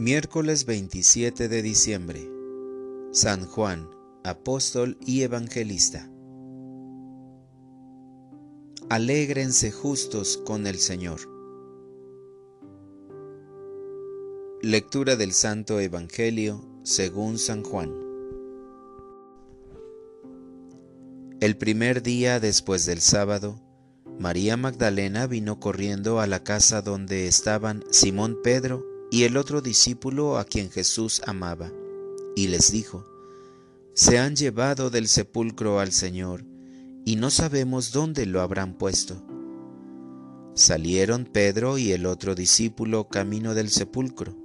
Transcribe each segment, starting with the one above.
Miércoles 27 de diciembre. San Juan, apóstol y evangelista. Alégrense justos con el Señor. Lectura del Santo Evangelio según San Juan. El primer día después del sábado, María Magdalena vino corriendo a la casa donde estaban Simón Pedro y el otro discípulo a quien Jesús amaba, y les dijo, Se han llevado del sepulcro al Señor, y no sabemos dónde lo habrán puesto. Salieron Pedro y el otro discípulo camino del sepulcro.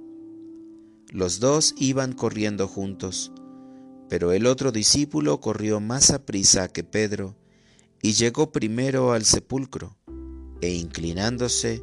Los dos iban corriendo juntos, pero el otro discípulo corrió más a prisa que Pedro, y llegó primero al sepulcro, e inclinándose,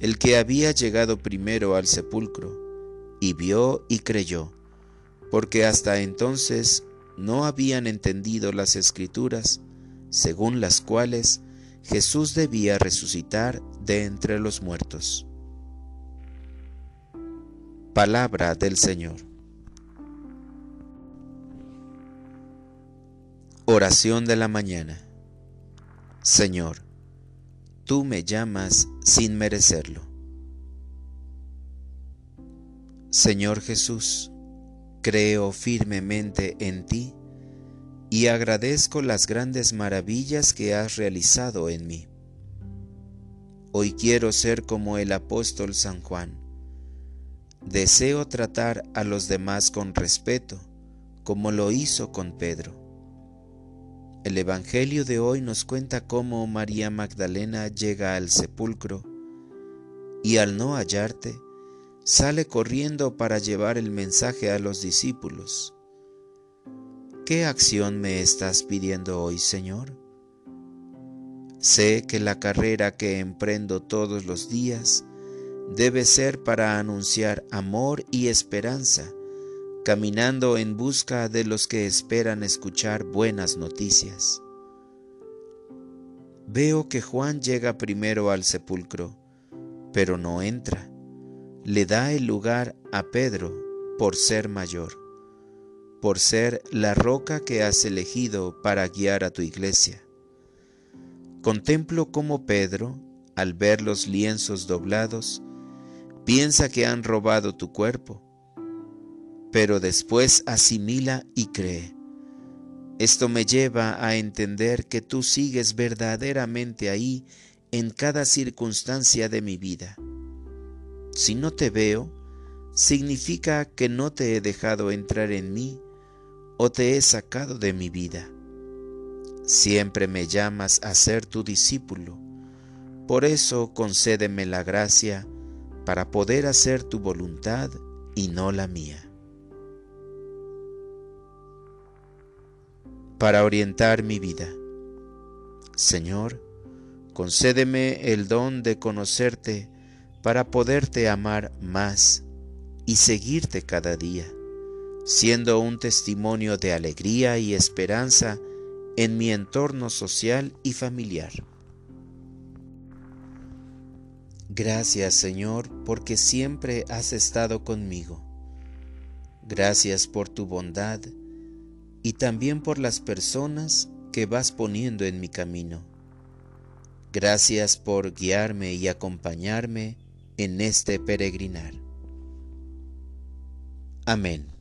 el que había llegado primero al sepulcro, y vio y creyó, porque hasta entonces no habían entendido las escrituras, según las cuales Jesús debía resucitar de entre los muertos. Palabra del Señor. Oración de la mañana. Señor, tú me llamas sin merecerlo. Señor Jesús, creo firmemente en ti y agradezco las grandes maravillas que has realizado en mí. Hoy quiero ser como el apóstol San Juan. Deseo tratar a los demás con respeto, como lo hizo con Pedro el Evangelio de hoy nos cuenta cómo María Magdalena llega al sepulcro y al no hallarte, sale corriendo para llevar el mensaje a los discípulos. ¿Qué acción me estás pidiendo hoy, Señor? Sé que la carrera que emprendo todos los días debe ser para anunciar amor y esperanza caminando en busca de los que esperan escuchar buenas noticias. Veo que Juan llega primero al sepulcro, pero no entra. Le da el lugar a Pedro por ser mayor, por ser la roca que has elegido para guiar a tu iglesia. Contemplo cómo Pedro, al ver los lienzos doblados, piensa que han robado tu cuerpo pero después asimila y cree. Esto me lleva a entender que tú sigues verdaderamente ahí en cada circunstancia de mi vida. Si no te veo, significa que no te he dejado entrar en mí o te he sacado de mi vida. Siempre me llamas a ser tu discípulo. Por eso concédeme la gracia para poder hacer tu voluntad y no la mía. Para orientar mi vida. Señor, concédeme el don de conocerte para poderte amar más y seguirte cada día, siendo un testimonio de alegría y esperanza en mi entorno social y familiar. Gracias Señor porque siempre has estado conmigo. Gracias por tu bondad y también por las personas que vas poniendo en mi camino. Gracias por guiarme y acompañarme en este peregrinar. Amén.